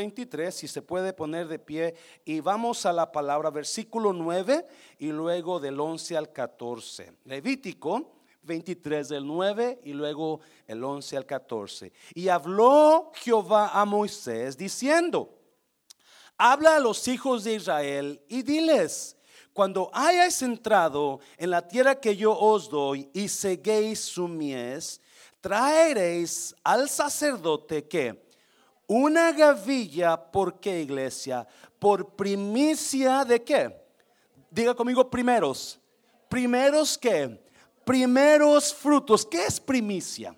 23, si se puede poner de pie, y vamos a la palabra, versículo 9 y luego del 11 al 14. Levítico 23 del 9 y luego el 11 al 14. Y habló Jehová a Moisés diciendo, habla a los hijos de Israel y diles, cuando hayáis entrado en la tierra que yo os doy y seguéis su mies, traeréis al sacerdote que una gavilla, ¿por qué iglesia? Por primicia de qué? Diga conmigo primeros. Primeros qué? Primeros frutos. ¿Qué es primicia?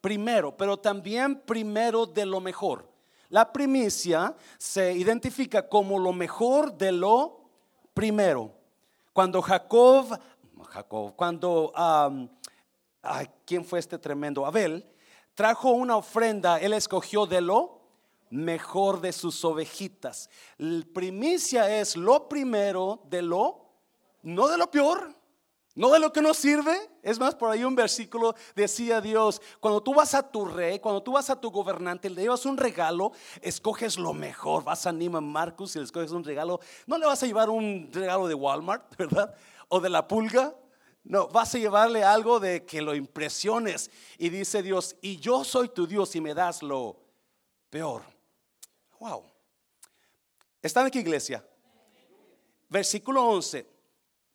Primero, pero también primero de lo mejor. La primicia se identifica como lo mejor de lo primero. Cuando Jacob, Jacob, cuando, ¿quién fue este tremendo? Abel trajo una ofrenda, él escogió de lo mejor de sus ovejitas. La primicia es lo primero de lo, no de lo peor, no de lo que no sirve. Es más, por ahí un versículo decía Dios, cuando tú vas a tu rey, cuando tú vas a tu gobernante, le llevas un regalo, escoges lo mejor. Vas a Nima Marcus y le escoges un regalo. No le vas a llevar un regalo de Walmart, ¿verdad? O de la pulga. No, vas a llevarle algo de que lo impresiones. Y dice Dios, y yo soy tu Dios y me das lo peor. Wow. ¿Están aquí, iglesia? Versículo 11.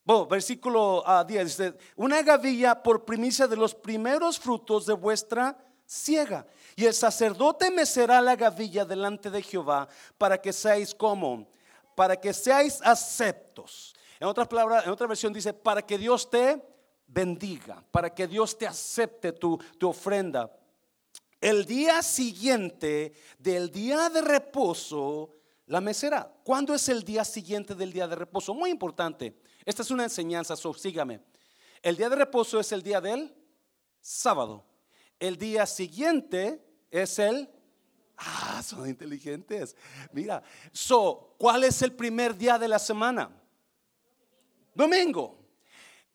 Bueno, versículo 10 ah, dice, una gavilla por primicia de los primeros frutos de vuestra ciega. Y el sacerdote mecerá la gavilla delante de Jehová para que seáis como, para que seáis aceptos en otras palabras, en otra versión dice, para que Dios te bendiga, para que Dios te acepte tu, ofrenda. El día siguiente del día de reposo, la mesera. ¿Cuándo es el día siguiente del día de reposo? Muy importante. Esta es una enseñanza, so, sígame. El día de reposo es el día del sábado. El día siguiente es el Ah, son inteligentes. Mira, so, ¿cuál es el primer día de la semana? Domingo.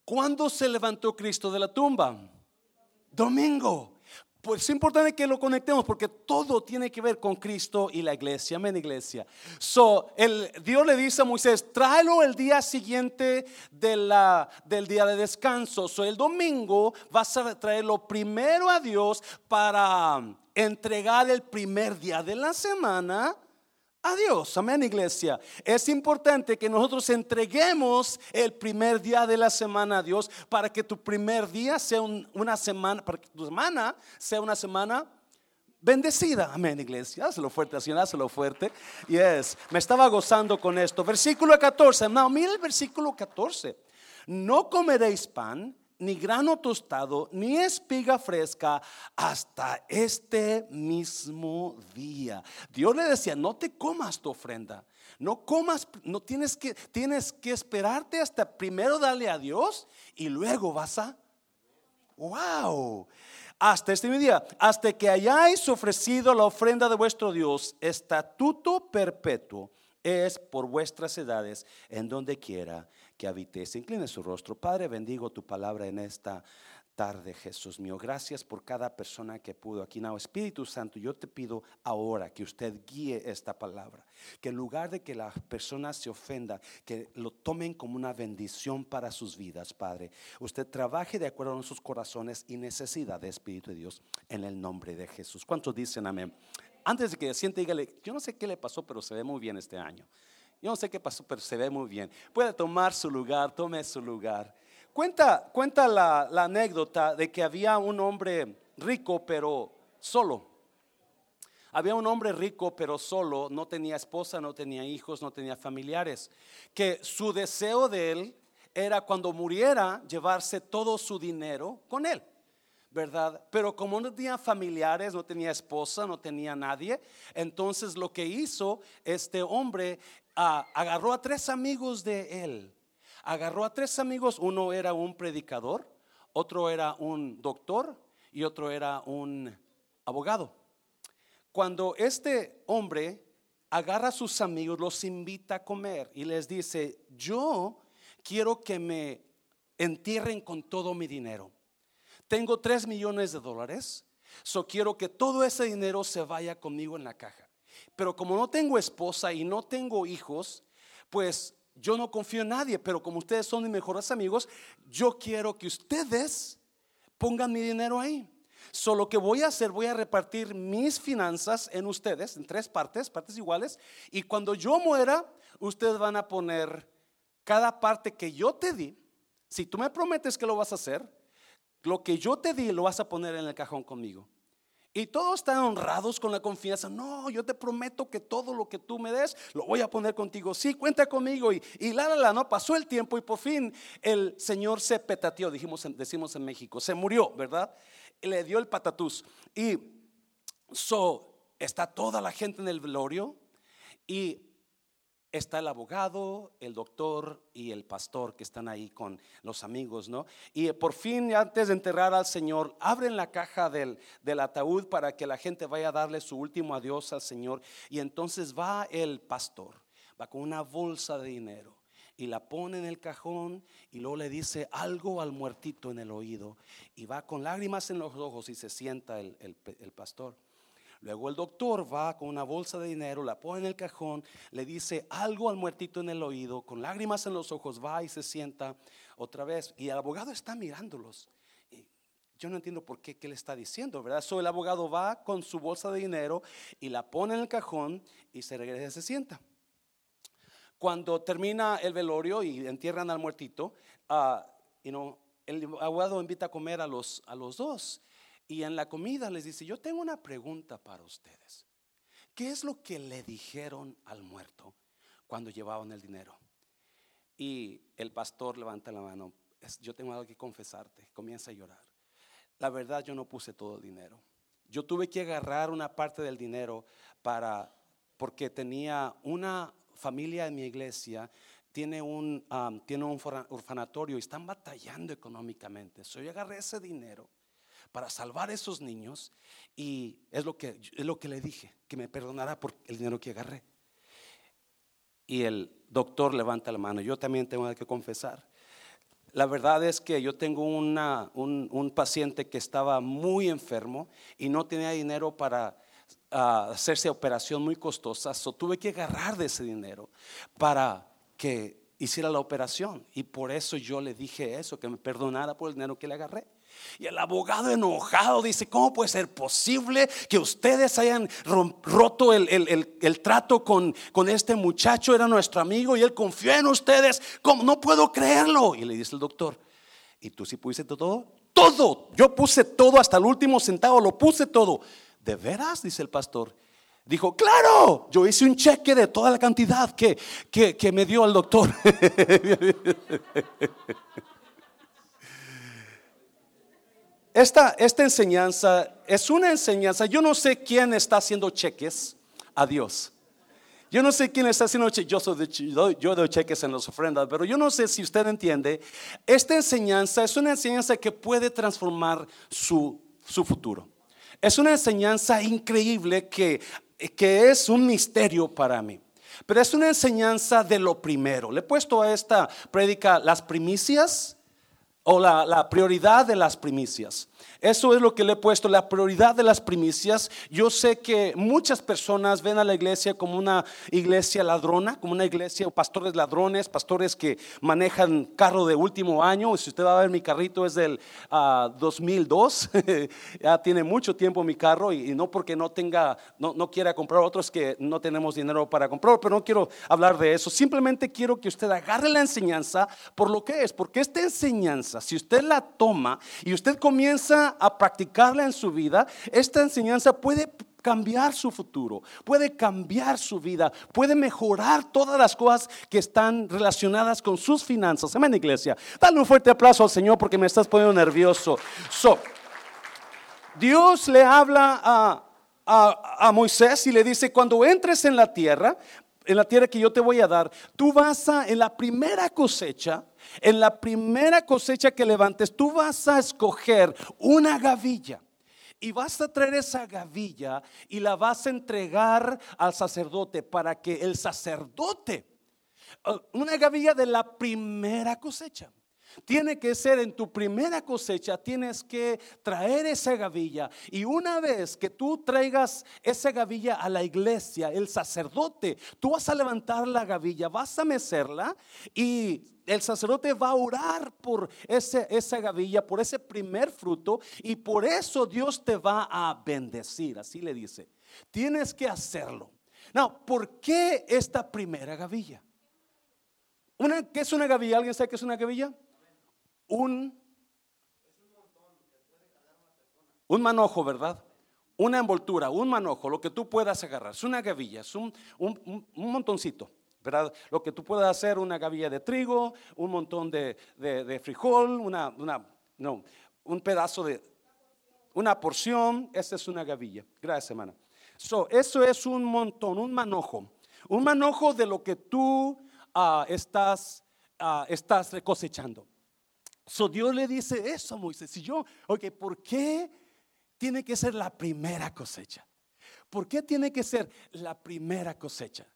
¿Cuándo se levantó Cristo de la tumba? Domingo. Pues es importante que lo conectemos porque todo tiene que ver con Cristo y la iglesia. Amén, iglesia. So, el, Dios le dice a Moisés, tráelo el día siguiente de la, del día de descanso. So, el domingo vas a traerlo primero a Dios para entregar el primer día de la semana Adiós, amén iglesia. Es importante que nosotros entreguemos el primer día de la semana a Dios para que tu primer día sea una semana, para que tu semana sea una semana bendecida. Amén iglesia. Hazlo fuerte, así, hazlo fuerte. Yes, me estaba gozando con esto. Versículo 14. No, mira el versículo 14. No comeréis pan ni grano tostado, ni espiga fresca hasta este mismo día. Dios le decía, no te comas tu ofrenda. No comas, no tienes que, tienes que esperarte hasta primero darle a Dios y luego vas a, wow, hasta este mismo día, hasta que hayáis ofrecido la ofrenda de vuestro Dios, estatuto perpetuo es por vuestras edades en donde quiera que habites. Incline su rostro. Padre, bendigo tu palabra en esta tarde, Jesús mío. Gracias por cada persona que pudo aquí. No, Espíritu Santo, yo te pido ahora que usted guíe esta palabra. Que en lugar de que las personas se ofendan, que lo tomen como una bendición para sus vidas, Padre. Usted trabaje de acuerdo con sus corazones y necesidad de Espíritu de Dios en el nombre de Jesús. ¿Cuántos dicen amén? Antes de que siente, dígale, yo no sé qué le pasó, pero se ve muy bien este año. Yo no sé qué pasó, pero se ve muy bien. Puede tomar su lugar, tome su lugar. Cuenta, cuenta la, anécdota de que había un hombre rico, pero solo. Había un hombre rico, pero solo, no tenía esposa, no tenía hijos, no tenía familiares. Que su deseo de él era cuando muriera llevarse todo su dinero con él. ¿Verdad? Pero como no tenía familiares, no tenía esposa, no tenía nadie, entonces lo que hizo este hombre agarró a tres amigos de él. Agarró a tres amigos, uno era un predicador, otro era un doctor y otro era un abogado. Cuando este hombre agarra a sus amigos, los invita a comer y les dice, yo quiero que me entierren con todo mi dinero. Tengo tres millones de dólares, so quiero que todo ese dinero se vaya conmigo en la caja. pero como no tengo esposa y no tengo hijos, pues yo no confío en nadie, pero como ustedes son mis mejores amigos, yo quiero que ustedes pongan mi dinero ahí. Solo que voy a hacer, voy a repartir mis finanzas en ustedes, en tres partes, partes iguales, y cuando yo muera, ustedes van a poner cada parte que yo te di. Si tú me prometes que lo vas a hacer, lo que yo te di lo vas a poner en el cajón conmigo. Y todos están honrados con la confianza. No, yo te prometo que todo lo que tú me des lo voy a poner contigo. Sí, cuenta conmigo. Y, y la, la, la, no pasó el tiempo y por fin el Señor se petateó, dijimos, decimos en México. Se murió, ¿verdad? Le dio el patatús. Y so, está toda la gente en el velorio y está el abogado, el doctor y el pastor que están ahí con los amigos, ¿no? Y por fin, antes de enterrar al Señor, abren la caja del, del, ataúd para que la gente vaya a darle su último adiós al Señor. Y entonces va el pastor, va con una bolsa de dinero y la pone en el cajón y luego le dice algo al muertito en el oído y va con lágrimas en los ojos y se sienta el, el, el pastor. Luego el doctor va con una bolsa de dinero, la pone en el cajón, le dice algo al muertito en el oído, con lágrimas en los ojos, va y se sienta otra vez. Y el abogado está mirándolos. Yo no entiendo por qué, qué le está diciendo, ¿verdad? So, el abogado va con su bolsa de dinero y la pone en el cajón y se regresa y se sienta. Cuando termina el velorio y entierran al muertito, know, el abogado invita a comer a los, a los dos. Y en la comida les dice, yo tengo una pregunta para ustedes. ¿Qué es lo que le dijeron al muerto cuando llevaban el dinero? Y el pastor levanta la mano, yo tengo algo que confesarte, comienza a llorar. La verdad yo no puse todo el dinero. Yo tuve que agarrar una parte del dinero para, porque tenía una familia en mi iglesia, tiene un, um, tiene un orfanatorio y están batallando económicamente. So yo agarré ese dinero para salvar a esos niños y es lo que, es lo que le dije, que me perdonara por el dinero que agarré. Y el doctor levanta la mano, yo también tengo que confesar. La verdad es que yo tengo una, un, un, paciente que estaba muy enfermo y no tenía dinero para uh, hacerse operación muy costosa, so tuve que agarrar de ese dinero para que hiciera la operación. Y por eso yo le dije eso, que me perdonara por el dinero que le agarré. Y el abogado enojado dice, ¿cómo puede ser posible que ustedes hayan roto el, el, el, trato con, con, este muchacho? Era nuestro amigo y él confió en ustedes. ¿Cómo? No puedo creerlo. Y le dice el doctor, ¿y tú sí pusiste todo? Todo. Yo puse todo hasta el último centavo, lo puse todo. ¿De veras? Dice el pastor. Dijo, claro, yo hice un cheque de toda la cantidad que, que, que me dio el doctor. Esta, esta enseñanza es una enseñanza, yo no sé quién está haciendo cheques a Dios. Yo no sé quién está haciendo cheques, yo, yo doy cheques en las ofrendas, pero yo no sé si usted entiende. Esta enseñanza es una enseñanza que puede transformar su, su futuro. Es una enseñanza increíble que, que es un misterio para mí. Pero es una enseñanza de lo primero. Le he puesto a esta prédica las primicias o la, la, prioridad de las primicias. Eso es lo que le he puesto, la prioridad de las primicias. Yo sé que muchas personas ven a la iglesia como una iglesia ladrona, como una iglesia, pastores ladrones, pastores que manejan carro de último año. Si usted va a ver mi carrito es del 2002, ah, ya tiene mucho tiempo mi carro y, no porque no tenga, no, no quiera comprar otros que no tenemos dinero para comprar, pero no quiero hablar de eso. Simplemente quiero que usted agarre la enseñanza por lo que es, porque esta enseñanza, si usted la toma y usted comienza a practicarla en su vida, esta enseñanza puede cambiar su futuro, puede cambiar su vida, puede mejorar todas las cosas que están relacionadas con sus finanzas. Amén, iglesia. Dale un fuerte aplauso al Señor porque me estás poniendo nervioso. So, Dios le habla a, a, a Moisés y le dice, cuando entres en la tierra, en la tierra que yo te voy a dar, tú vas a, en la primera cosecha, en la primera cosecha que levantes, tú vas a escoger una gavilla. Y vas a traer esa gavilla y la vas a entregar al sacerdote para que el sacerdote, uh, una gavilla de la primera cosecha. Tiene que ser en tu primera cosecha, tienes que traer esa gavilla. Y una vez que tú traigas esa gavilla a la iglesia, el sacerdote, tú vas a levantar la gavilla, vas a mecerla y el sacerdote va a orar por ese, esa gavilla, por ese primer fruto, y por eso Dios te va a bendecir. Así le dice. Tienes que hacerlo. No, ¿por qué esta primera gavilla? Una, ¿Qué es una gavilla? ¿Alguien sabe qué es una gavilla? Un, un manojo, ¿verdad? Una envoltura, un manojo, lo que tú puedas agarrar. Es una gavilla, es un, un, montoncito. ¿verdad? Lo que tú puedas hacer, una gavilla de trigo, un montón de, de, frijol, una, una, no, un pedazo de, una porción, esa es una gavilla. Gracias, hermana. So, eso es un montón, un manojo. Un manojo de lo que tú uh, estás, uh, estás. So, Dios le dice eso a Moisés. Y yo, ok, ¿por qué tiene que ser la primera cosecha? ¿Por qué tiene que ser la primera cosecha?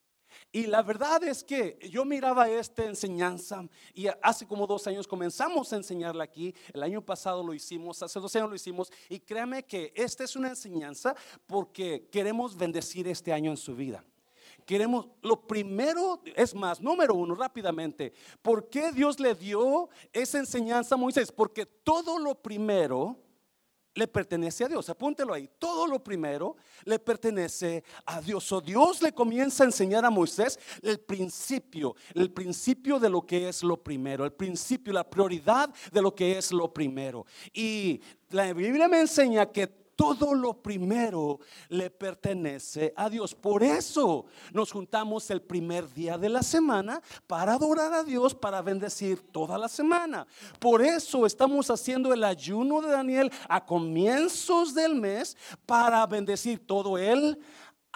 Y la verdad es que yo miraba esta enseñanza y hace como dos años comenzamos a enseñarla aquí. El año pasado lo hicimos, hace dos años lo hicimos. Y créame que esta es una enseñanza porque queremos bendecir este año en su vida. Queremos, lo primero, es más, número uno, rápidamente, ¿por qué Dios le dio esa enseñanza a Moisés? Porque todo lo primero le pertenece a Dios. Apúntelo ahí. Todo lo primero le pertenece a Dios. O Dios le comienza a enseñar a Moisés el principio, el principio de lo que es lo primero, el principio, la prioridad de lo que es lo primero. Y la Biblia me enseña que todo lo primero le pertenece a Dios. Por eso nos juntamos el primer día de la semana para adorar a Dios, para bendecir toda la semana. Por eso estamos haciendo el ayuno de Daniel a comienzos del mes para bendecir todo el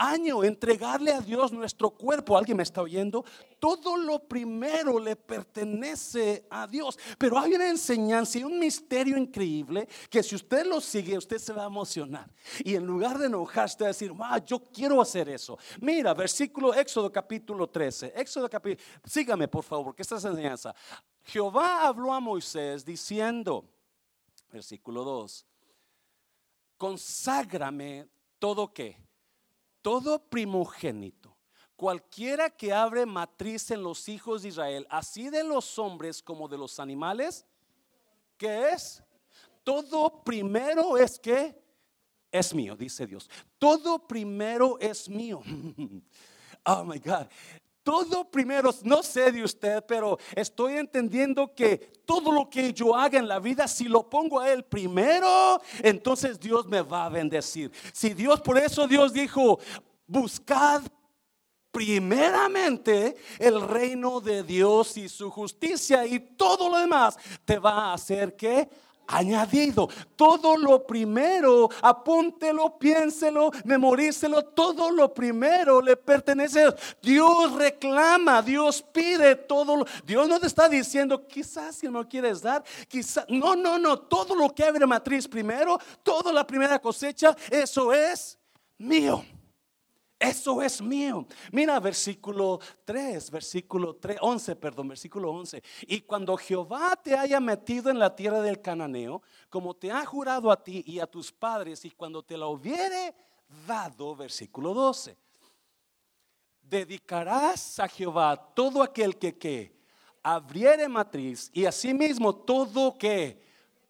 año, entregarle a Dios nuestro cuerpo. ¿Alguien me está oyendo? Todo lo primero le pertenece a Dios. Pero hay una enseñanza y un misterio increíble que si usted lo sigue, usted se va a emocionar. Y en lugar de enojarse, a decir, ah, yo quiero hacer eso. Mira, versículo Éxodo capítulo 13. Éxodo capítulo, sígame por favor, que esta es enseñanza. Jehová habló a Moisés diciendo, versículo 2, conságrame todo que todo primogénito, cualquiera que abre matriz en los hijos de Israel, así de los hombres como de los animales, ¿qué es? Todo primero es que es mío, dice Dios. Todo primero es mío. Oh my God. Todo primero, no sé de usted, pero estoy entendiendo que todo lo que yo haga en la vida, si lo pongo a Él primero, entonces Dios me va a bendecir. Si Dios, por eso Dios dijo, buscad primeramente el reino de Dios y su justicia y todo lo demás te va a hacer que añadido. Todo lo primero, apúntelo, piénselo, memorícelo, todo lo primero le pertenece a Dios. reclama, Dios pide todo. Dios no te está diciendo, quizás si no quieres dar, quizás, no, no, no, todo lo que abre matriz primero, toda la primera cosecha, eso es mío. Eso es mío. Mira versículo 3, versículo 3, 11, perdón, versículo 11. Y cuando Jehová te haya metido en la tierra del cananeo, como te ha jurado a ti y a tus padres, y cuando te la hubiere dado, versículo 12, dedicarás a Jehová todo aquel que, que abriere matriz y asimismo todo que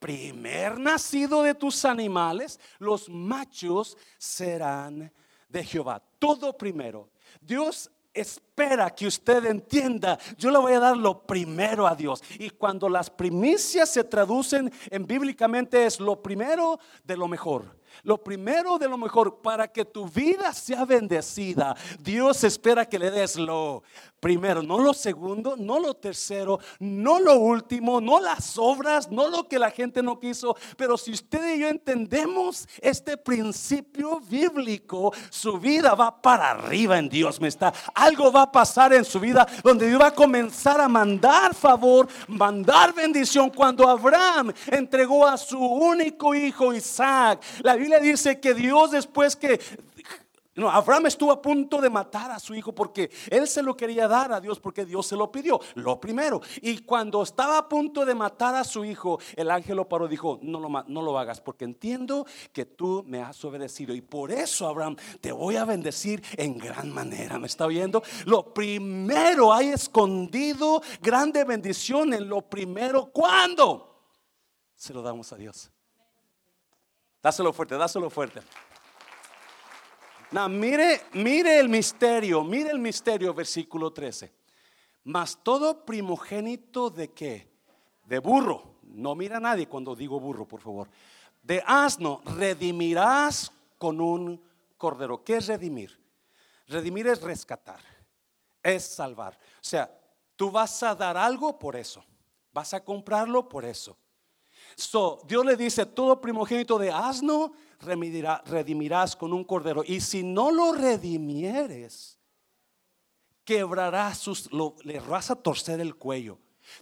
primer nacido de tus animales, los machos serán de Jehová. Todo primero. Dios espera que usted entienda, yo le voy a dar lo primero a Dios. Y cuando las primicias se traducen en bíblicamente es lo primero de lo mejor. Lo primero de lo mejor para que tu vida sea bendecida. Dios espera que le des lo primero, no lo segundo, no lo tercero, no lo último, no las obras, no lo que la gente no quiso. Pero si usted y yo entendemos este principio bíblico, su vida va para arriba en Dios. Me está. Algo va a pasar en su vida donde Dios va a comenzar a mandar favor, mandar bendición. Cuando Abraham entregó a su único hijo Isaac, la Biblia dice que Dios después que No, Abraham estuvo a punto de matar a su hijo porque él se lo quería dar a Dios porque Dios se lo pidió, lo primero. Y cuando estaba a punto de matar a su hijo, el ángel lo paró y dijo, no lo, no lo hagas porque entiendo que tú me has obedecido. Y por eso, Abraham, te voy a bendecir en gran manera. ¿Me está oyendo? Lo primero hay escondido grande bendición en lo primero. ¿Cuándo? Se lo damos a Dios. Dáselo fuerte, dáselo fuerte. No, mire, mire el misterio, mire el misterio, versículo 13. Mas todo primogénito de qué? De burro. No mira a nadie cuando digo burro, por favor. De asno, redimirás con un cordero. ¿Qué es redimir? Redimir es rescatar, es salvar. O sea, tú vas a dar algo por eso, vas a comprarlo por eso. So, Dios le dice, todo primogénito de asno redimirás con un cordero. Y si no lo redimieres, quebrarás sus, le vas a torcer el cuello.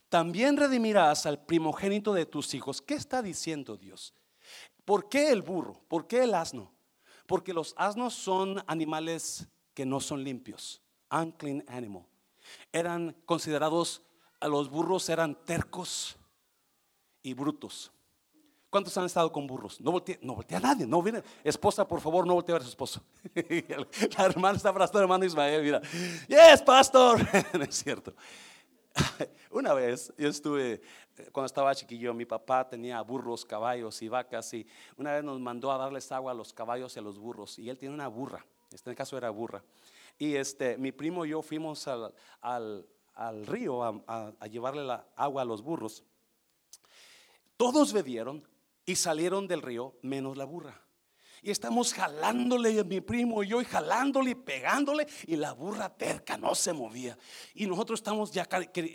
También redimirás al primogénito de tus hijos. ¿Qué está diciendo Dios? ¿Por qué el burro? ¿Por qué el asno? Porque los asnos son animales que no son limpios. Unclean animal. Eran considerados, a los burros eran tercos y brutos. ¿Cuántos han estado con burros? No voltea, no voltea a nadie, no viene. Esposa, por favor, no voltea a ver a su esposo. La hermana está abrazando hermano Ismael, mira. Yes, pastor. no es cierto. Una vez yo estuve, cuando estaba chiquillo, mi papá tenía burros, caballos y vacas y una vez nos mandó a darles agua a los caballos y a los burros y él tiene una burra, este caso era burra. Y este, mi primo y yo fuimos al, al, río a, a llevarle la agua a los burros. Todos bebieron, y salieron del río menos la burra. Y estamos jalándole, mi primo y yo, y jalándole y pegándole, y la burra terca no se movía. Y nosotros estamos ya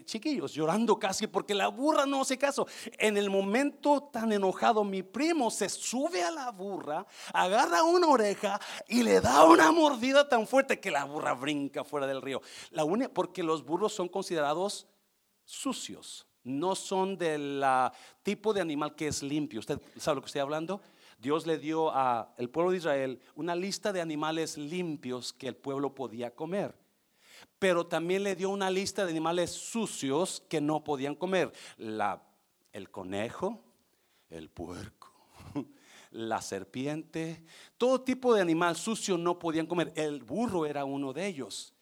chiquillos, llorando casi porque la burra no hace caso. En el momento tan enojado, mi primo se sube a la burra, agarra una oreja y le da una mordida tan fuerte que la burra brinca fuera del río. La única, porque los burros son considerados sucios no son del tipo de animal que es limpio. ¿Usted sabe lo que estoy hablando? Dios le dio al pueblo de Israel una lista de animales limpios que el pueblo podía comer. Pero también le dio una lista de animales sucios que no podían comer. La, el conejo, el puerco, la serpiente, todo tipo de animal sucio no podían comer. El burro era uno de ellos.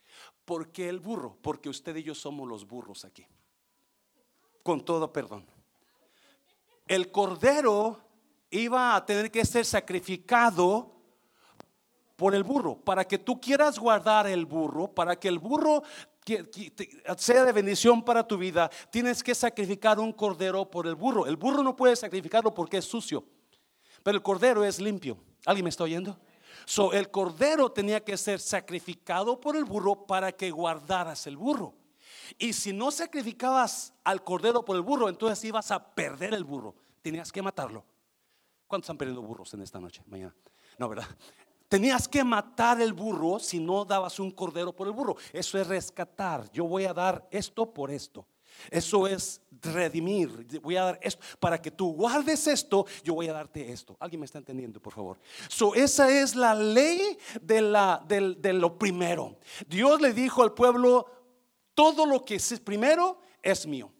¿Por qué el burro? Porque usted y yo somos los burros aquí con todo perdón. El cordero iba a tener que ser sacrificado por el burro, para que tú quieras guardar el burro, para que el burro sea de bendición para tu vida, tienes que sacrificar un cordero por el burro. El burro no puede sacrificarlo porque es sucio, pero el cordero es limpio. ¿Alguien me está oyendo? So, el cordero tenía que ser sacrificado por el burro para que guardaras el burro. Y si no sacrificabas al cordero por el burro, entonces ibas a perder el burro. Tenías que matarlo. ¿Cuántos están perdiendo burros en esta noche? Mañana. No, ¿verdad? Tenías que matar el burro si no dabas un cordero por el burro. Eso es rescatar. Yo voy a dar esto por esto. Eso es redimir. Voy a dar esto. Para que tú guardes esto, yo voy a darte esto. ¿Alguien me está entendiendo, por favor? So, esa es la ley de, de lo primero. Dios le dijo al pueblo, todo lo que es primero es mío.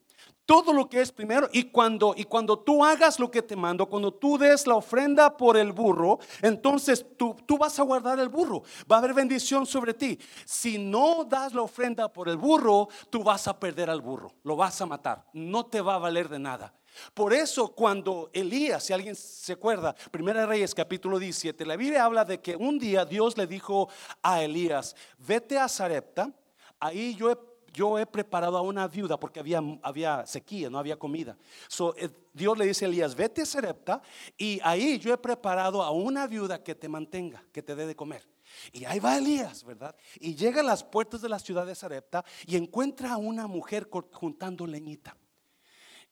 Todo lo que es primero y cuando y cuando tú hagas lo que te mando, cuando tú des la ofrenda por el burro, entonces tú, tú vas a guardar el burro. Va a haber bendición sobre ti. Si no das la ofrenda por el burro, tú vas a perder al burro. Lo vas a matar. No te va a valer de nada. Por eso cuando Elías, si alguien se acuerda, Primera Reyes capítulo 17, la Biblia habla de que un día Dios le dijo a Elías, vete a Zarepta, ahí yo he yo he preparado a una viuda porque había, había sequía, no había comida. So, eh, Dios le dice a Elías, vete a Serepta y ahí yo he preparado a una viuda que te mantenga, que te dé de comer. Y ahí va Elías, ¿verdad? Y llega a las puertas de la ciudad de Sarepta y encuentra a una mujer juntando leñita.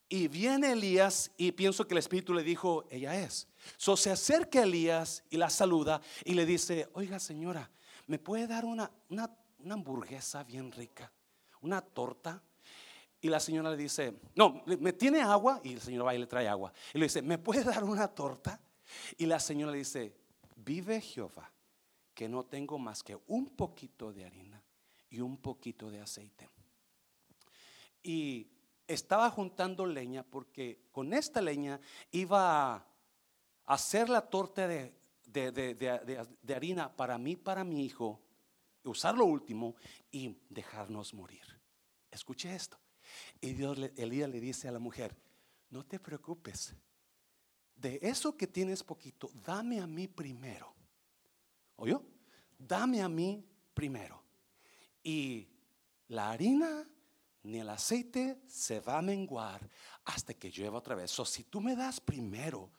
Y viene Elías y pienso que el Espíritu le dijo, ella es. So se acerca Elías y la saluda y le dice, oiga señora, ¿me puede dar una, una hamburguesa bien rica? Una torta. Y la señora le dice, no, ¿me tiene agua? Y el señor va y le trae agua. Y le dice, ¿me puede dar una torta? Y la señora le dice, vive Jehová, que no tengo más que un poquito de harina y un poquito de aceite. Y estaba juntando leña porque con esta leña iba a hacer la torta de, de, harina para mí, para mi hijo, usar lo último y dejarnos morir. Escuche esto. Y Dios, Elías le dice a la mujer, no te preocupes, de eso que tienes poquito, dame a mí primero. ¿Oyó? Dame a mí primero. Y la harina ni el aceite se va a menguar hasta que llueva otra vez. O si tú me das primero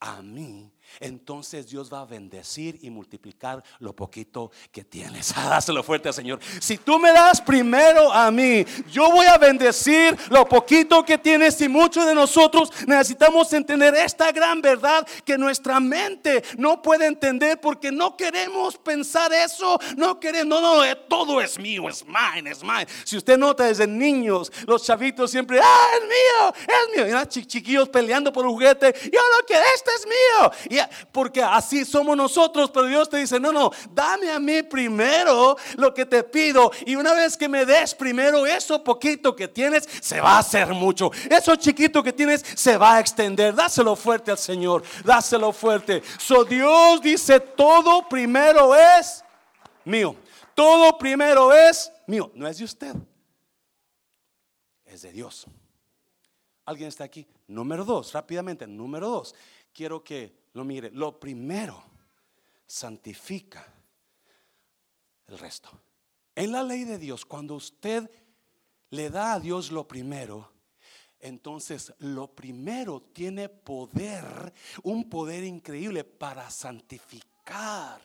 a mí, entonces Dios va a bendecir y multiplicar lo poquito que tienes. Dáselo fuerte al Señor. Si tú me das primero a mí, yo voy a bendecir lo poquito que tienes. Y muchos de nosotros necesitamos entender esta gran verdad que nuestra mente no puede entender porque no queremos pensar eso. No queremos, no, no, eh, todo es mío, es mine, es mine. Si usted nota desde niños, los chavitos siempre, ah, es mío, es mío. Y chiquillos peleando por un juguete, yo lo que este es mío. Y, porque así somos nosotros, pero Dios te dice, no, no, dame a mí primero lo que te pido. Y una vez que me des primero eso poquito que tienes, se va a hacer mucho. Eso chiquito que tienes, se va a extender. Dáselo fuerte al Señor, dáselo fuerte. So Dios dice, todo primero es mío. Todo primero es mío. No es de usted, es de Dios. ¿Alguien está aquí? Número dos, rápidamente, número dos. Quiero que lo mire. Lo primero, santifica el resto. En la ley de Dios, cuando usted le da a Dios lo primero, entonces lo primero tiene poder, un poder increíble para santificar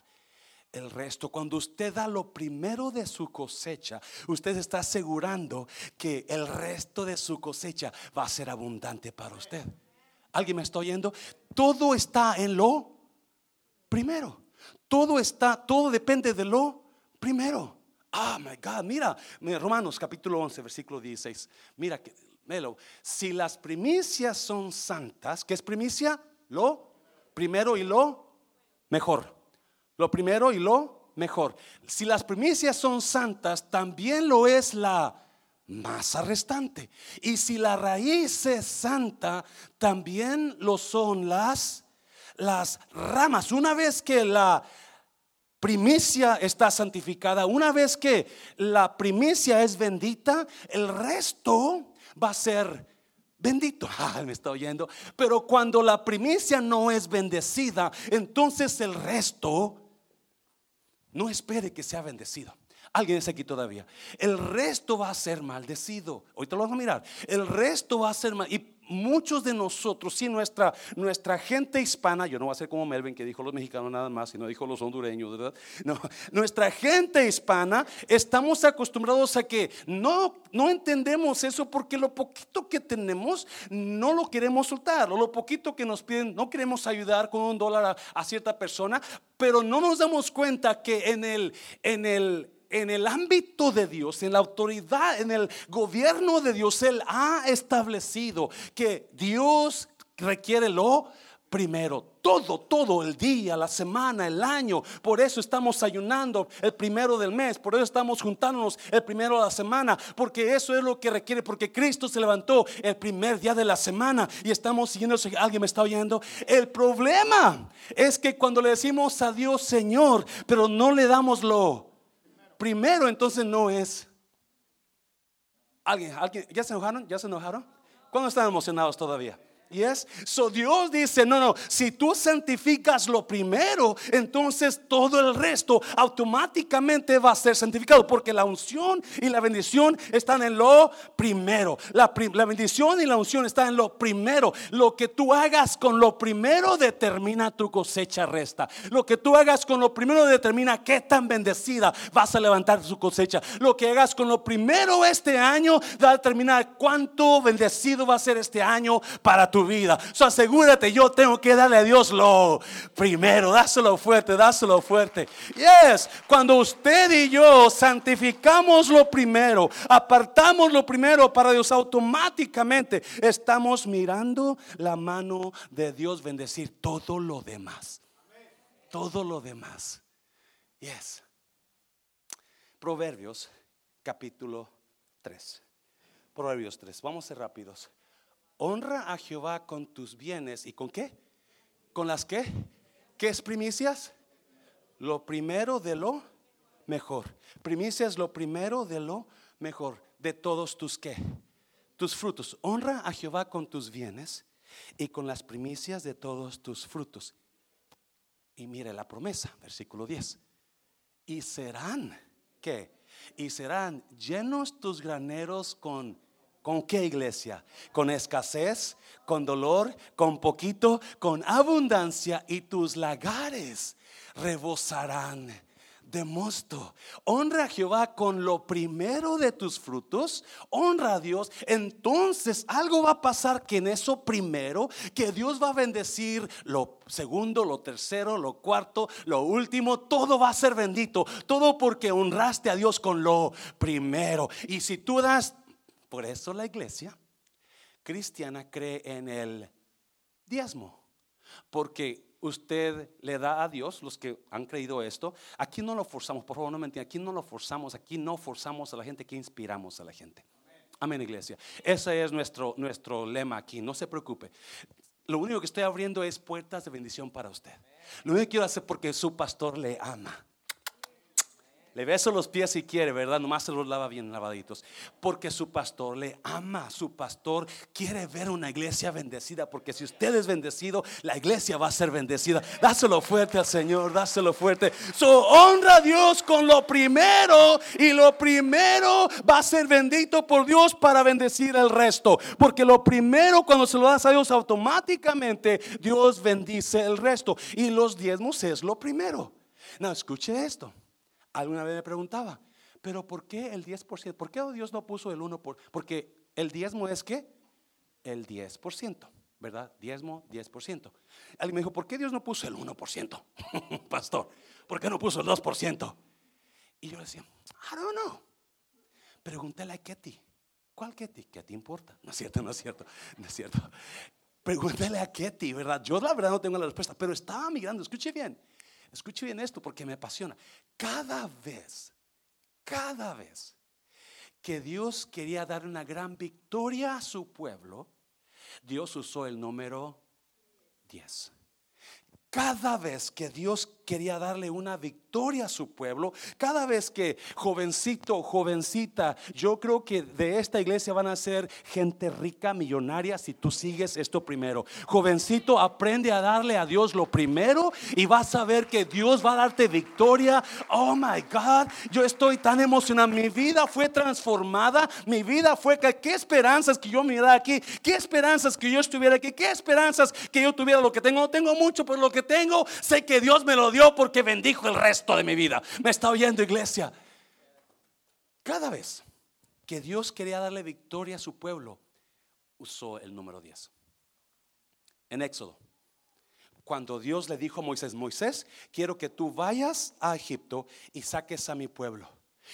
el resto. Cuando usted da lo primero de su cosecha, usted está asegurando que el resto de su cosecha va a ser abundante para usted. ¿Alguien me está oyendo? Todo está en lo primero. Todo está, todo depende de lo primero. Ah, my God, mira, Romanos capítulo 11, versículo 16. Mira, Melo, si las primicias son santas, ¿qué es primicia? Lo primero y lo mejor. Lo primero y lo mejor. Si las primicias son santas, también lo es la masa restante. Y si la raíz es santa, también lo son las, las ramas. Una vez que la primicia está santificada, una vez que la primicia es bendita, el resto va a ser bendito. Ah, me está oyendo. Pero cuando la primicia no es bendecida, entonces el resto no espere que sea bendecido. Alguien es aquí todavía. El resto va a ser maldecido. Ahorita lo vamos a mirar. El resto va a ser mal. Muchos de nosotros, sí, nuestra, nuestra gente hispana, yo no voy a ser como Melvin que dijo los mexicanos nada más, sino dijo los hondureños, ¿verdad? No, nuestra gente hispana estamos acostumbrados a que no, no entendemos eso porque lo poquito que tenemos no lo queremos soltar, o lo poquito que nos piden, no queremos ayudar con un dólar a, a cierta persona, pero no nos damos cuenta que en el, en el, en el ámbito de Dios, en la autoridad, en el gobierno de Dios, Él ha establecido que Dios requiere lo primero. Todo, todo el día, la semana, el año. Por eso estamos ayunando el primero del mes. Por eso estamos juntándonos el primero de la semana. Porque eso es lo que requiere. Porque Cristo se levantó el primer día de la semana. Y estamos siguiendo. ¿Alguien me está oyendo? El problema es que cuando le decimos a Dios Señor, pero no le damos lo primero entonces no es. ¿Alguien, alguien, ¿Ya se enojaron? ¿Ya se enojaron? ¿Cuándo están emocionados todavía? Yes. So Dios dice, no, no, si tú santificas lo primero, entonces todo el resto automáticamente va a ser santificado, porque la unción y la bendición están en lo primero. La, la bendición y la unción están en lo primero. Lo que tú hagas con lo primero determina tu cosecha resta. Lo que tú hagas con lo primero determina qué tan bendecida vas a levantar su cosecha. Lo que hagas con lo primero este año va a determinar cuánto bendecido va a ser este año para tu tu vida. So, asegúrate, yo tengo que darle a Dios lo primero. Dáselo fuerte, dáselo fuerte. Yes, cuando usted y yo santificamos lo primero, apartamos lo primero para Dios, automáticamente estamos mirando la mano de Dios bendecir todo lo demás. Todo lo demás. Yes. Proverbios capítulo 3. Proverbios 3. Vamos a ser rápidos. Honra a Jehová con tus bienes y con qué? ¿Con las qué? ¿Qué es primicias? Lo primero de lo mejor. Primicia es lo primero de lo mejor. De todos tus qué? Tus frutos. Honra a Jehová con tus bienes y con las primicias de todos tus frutos. Y mire la promesa, versículo 10. Y serán, ¿qué? Y serán llenos tus graneros con ¿Con qué iglesia? Con escasez, con dolor, con poquito, con abundancia y tus lagares rebosarán de mosto. Honra a Jehová con lo primero de tus frutos. Honra a Dios. Entonces algo va a pasar que en eso primero, que Dios va a bendecir lo segundo, lo tercero, lo cuarto, lo último. Todo va a ser bendito. Todo porque honraste a Dios con lo primero. Y si tú das por eso la iglesia cristiana cree en el diezmo. Porque usted le da a Dios, los que han creído esto, aquí no lo forzamos, por favor no me entiendan, aquí no lo forzamos, aquí no forzamos a la gente, que inspiramos a la gente. Amén, iglesia. Ese es nuestro, nuestro lema aquí, no se preocupe. Lo único que estoy abriendo es puertas de bendición para usted. Lo único que quiero hacer porque su pastor le ama. Le beso los pies si quiere, ¿verdad? Nomás se los lava bien lavaditos. Porque su pastor le ama. Su pastor quiere ver una iglesia bendecida. Porque si usted es bendecido, la iglesia va a ser bendecida. Dáselo fuerte al Señor, dáselo fuerte. So, honra a Dios con lo primero. Y lo primero va a ser bendito por Dios para bendecir el resto. Porque lo primero, cuando se lo das a Dios, automáticamente Dios bendice el resto. Y los diezmos es lo primero. No, escuche esto. Alguna vez me preguntaba, pero ¿por qué el 10%? ¿Por qué Dios no puso el 1%? Porque el diezmo es que el 10%, ¿verdad? Diezmo, 10%. Alguien me dijo, ¿por qué Dios no puso el 1%? Pastor, ¿por qué no puso el 2%? Y yo le decía, I don't know. Pregúntale a Ketty. ¿Cuál Ketty? ¿Qué te importa? No es cierto, no es cierto, no es cierto. Pregúntale a Ketty, ¿verdad? Yo la verdad no tengo la respuesta, pero estaba mirando, escuche bien. Escuche bien esto porque me apasiona. Cada vez, cada vez que Dios quería dar una gran victoria a su pueblo, Dios usó el número 10. Cada vez que Dios quería darle una victoria a su pueblo, cada vez que jovencito, jovencita, yo creo que de esta iglesia van a ser gente rica, millonaria, si tú sigues esto primero. Jovencito, aprende a darle a Dios lo primero y vas a ver que Dios va a darte victoria. Oh my God, yo estoy tan emocionado. Mi vida fue transformada, mi vida fue qué esperanzas que yo mirara aquí, qué esperanzas que yo estuviera aquí, qué esperanzas que yo tuviera lo que tengo. No tengo mucho, pero lo que tengo, sé que Dios me lo dio porque bendijo el resto de mi vida. Me está oyendo iglesia. Cada vez que Dios quería darle victoria a su pueblo, usó el número 10. En Éxodo, cuando Dios le dijo a Moisés, Moisés, quiero que tú vayas a Egipto y saques a mi pueblo.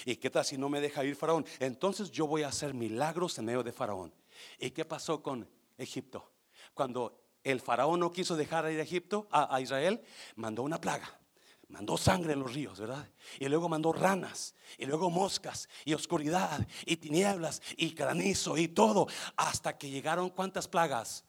¿Y qué tal si no me deja ir Faraón? Entonces yo voy a hacer milagros en medio de Faraón. ¿Y qué pasó con Egipto? Cuando el faraón no quiso dejar ir a Egipto, a, Israel, mandó una plaga. Mandó sangre en los ríos, ¿verdad? Y luego mandó ranas, y luego moscas, y oscuridad, y tinieblas, y granizo, y todo, hasta que llegaron cuántas plagas?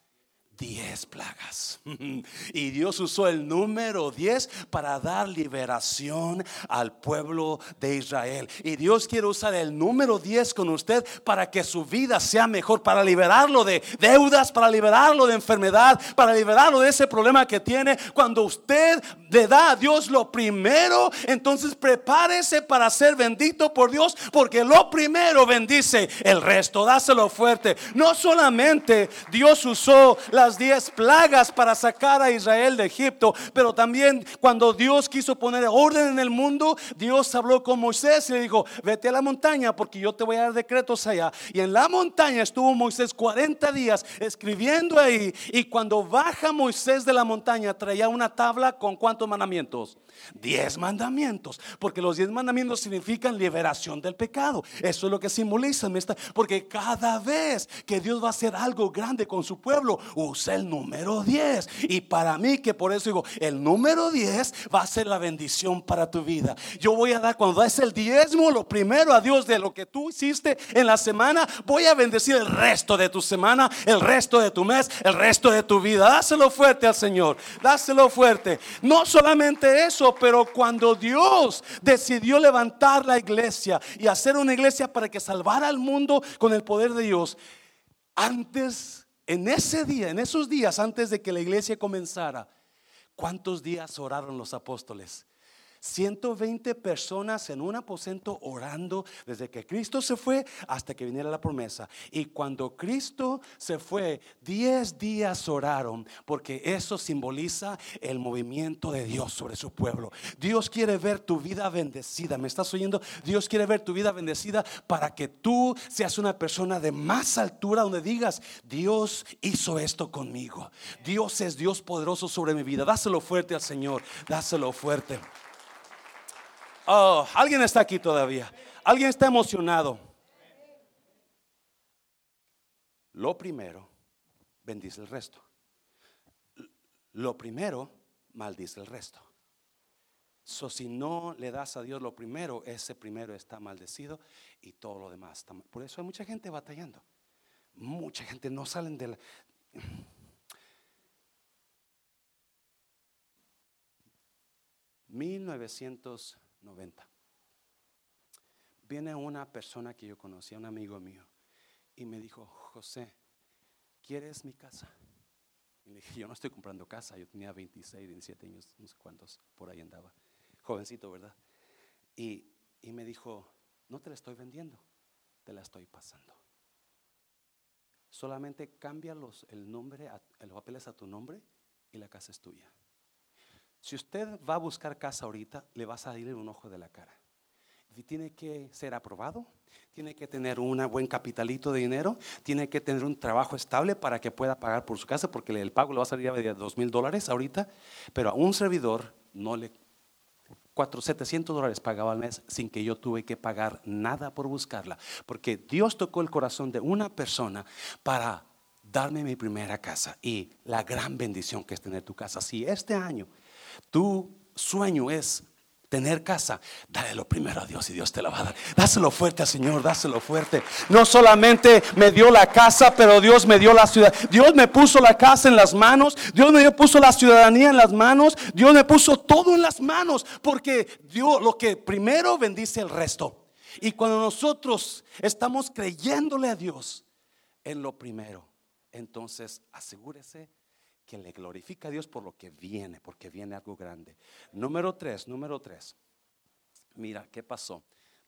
Diez plagas. Y Dios usó el número diez para dar liberación al pueblo de Israel. Y Dios quiere usar el número diez con usted para que su vida sea mejor, para liberarlo de deudas, para liberarlo de enfermedad, para liberarlo de ese problema que tiene. Cuando usted le da a Dios lo primero, entonces prepárese para ser bendito por Dios, porque lo primero bendice el resto. Dáselo fuerte. No solamente Dios usó la las diez plagas para sacar a Israel de Egipto, pero también cuando Dios quiso poner orden en el mundo, Dios habló con Moisés y le dijo, vete a la montaña porque yo te voy a dar decretos allá. Y en la montaña estuvo Moisés 40 días escribiendo ahí. Y cuando baja Moisés de la montaña, traía una tabla con cuántos mandamientos. Diez mandamientos, porque los diez mandamientos significan liberación del pecado. Eso es lo que simboliza, porque cada vez que Dios va a hacer algo grande con su pueblo, usé el número 10. Y para mí que por eso digo, el número 10 va a ser la bendición para tu vida. Yo voy a dar, cuando das el diezmo, lo primero a Dios de lo que tú hiciste en la semana, voy a bendecir el resto de tu semana, el resto de tu mes, el resto de tu vida. Dáselo fuerte al Señor, dáselo fuerte. No solamente eso, pero cuando Dios decidió levantar la iglesia y hacer una iglesia para que salvara al mundo con el poder de Dios, antes, en ese día, en esos días antes de que la iglesia comenzara, ¿cuántos días oraron los apóstoles? 120 personas en un aposento orando desde que Cristo se fue hasta que viniera la promesa. Y cuando Cristo se fue, 10 días oraron porque eso simboliza el movimiento de Dios sobre su pueblo. Dios quiere ver tu vida bendecida. ¿Me estás oyendo? Dios quiere ver tu vida bendecida para que tú seas una persona de más altura donde digas, Dios hizo esto conmigo. Dios es Dios poderoso sobre mi vida. Dáselo fuerte al Señor. Dáselo fuerte. Oh, alguien está aquí todavía. Alguien está emocionado. Lo primero, bendice el resto. Lo primero, maldice el resto. So, si no le das a Dios lo primero, ese primero está maldecido y todo lo demás está mal. Por eso hay mucha gente batallando. Mucha gente no salen de la... 1900 90. Viene una persona que yo conocía, un amigo mío, y me dijo, José, ¿quieres mi casa? Y le dije, yo no estoy comprando casa, yo tenía 26, 27 años, no sé cuántos, por ahí andaba, jovencito, ¿verdad? Y, y me dijo, no te la estoy vendiendo, te la estoy pasando. Solamente cambia los, el nombre, los papeles a tu nombre y la casa es tuya. Si usted va a buscar casa ahorita, le va a salir un ojo de la cara. Y tiene que ser aprobado, tiene que tener un buen capitalito de dinero, tiene que tener un trabajo estable para que pueda pagar por su casa, porque el pago le va a salir de dos mil dólares ahorita, pero a un servidor no le 4, 700 dólares pagaba al mes sin que yo tuve que pagar nada por buscarla, porque Dios tocó el corazón de una persona para darme mi primera casa y la gran bendición que es tener tu casa. Si este año tu sueño es tener casa, dale lo primero a Dios y Dios te lo va a dar. Dáselo fuerte al Señor, dáselo fuerte. No solamente me dio la casa, pero Dios me dio la ciudad. Dios me puso la casa en las manos, Dios me puso la ciudadanía en las manos, Dios me puso todo en las manos, porque Dios lo que primero bendice el resto. Y cuando nosotros estamos creyéndole a Dios en lo primero, entonces asegúrese que le glorifica a Dios por lo que viene, porque viene algo grande. Número tres, número tres. Mira, ¿qué pasó?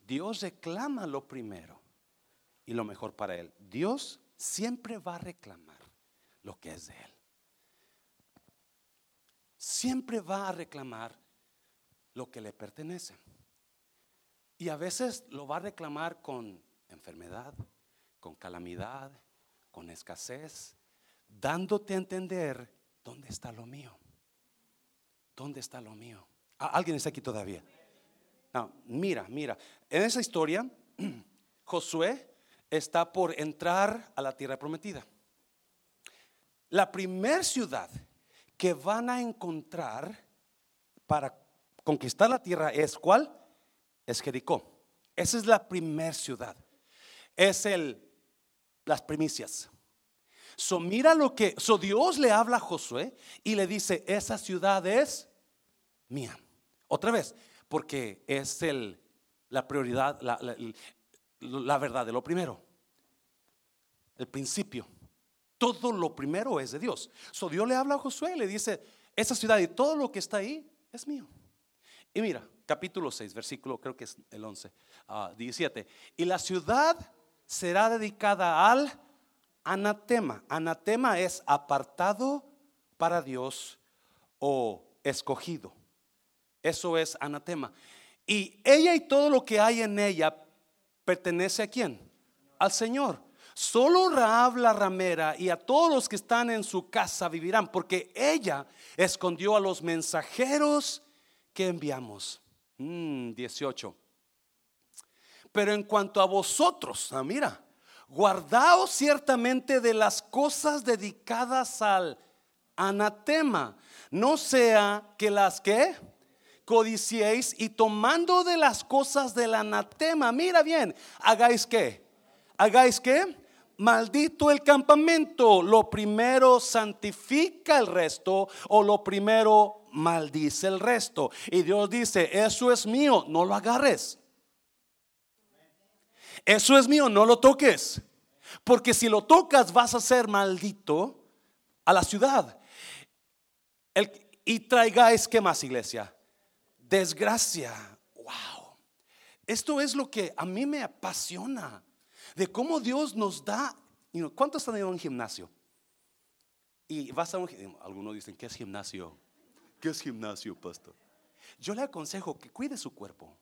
Dios reclama lo primero y lo mejor para Él. Dios siempre va a reclamar lo que es de Él. Siempre va a reclamar lo que le pertenece. Y a veces lo va a reclamar con enfermedad, con calamidad, con escasez, dándote a entender dónde está lo mío. ¿Dónde está lo mío? ¿Alguien está aquí todavía? Mira, mira. En esa historia, Josué está por entrar a la tierra prometida. La primer ciudad que van a encontrar para conquistar la tierra es ¿cuál? Es Jericó. Esa es la primer ciudad. Es el las primicias. So mira lo que, so Dios le habla a Josué y le dice, esa ciudad es mía. Otra vez, porque es el, la prioridad, la, la verdad de lo primero, el principio. Todo lo primero es de Dios. So Dios le habla a Josué y le dice, esa ciudad y todo lo que está ahí es mío. Y mira, capítulo 6, versículo, creo que es el 11, 17. Y la ciudad será dedicada al anatema. Anatema es apartado para Dios o escogido. Eso es anatema. Y ella y todo lo que hay en ella pertenece a quién? Al Señor. Solo Raab la ramera y a todos los que están en su casa vivirán, porque ella escondió a los mensajeros que enviamos. 18. Mm, Pero en cuanto a vosotros, ah, mira, guardaos ciertamente de las cosas dedicadas al anatema, no sea que las que codiciéis y tomando de las cosas del anatema, mira bien, hagáis que, hagáis que, maldito el campamento, lo primero santifica el resto o lo primero maldice el resto. Y Dios dice, eso es mío, no lo agarres. Eso es mío, no lo toques. Porque si lo tocas vas a ser maldito a la ciudad. y traigáis, ¿qué más, iglesia? Desgracia. Wow. Esto es lo que a mí me apasiona. De cómo Dios nos da. ¿Cuántos han ido a un gimnasio? Y vas a un Algunos dicen, ¿qué es gimnasio? ¿Qué es gimnasio, pastor? Yo le aconsejo que cuide su cuerpo.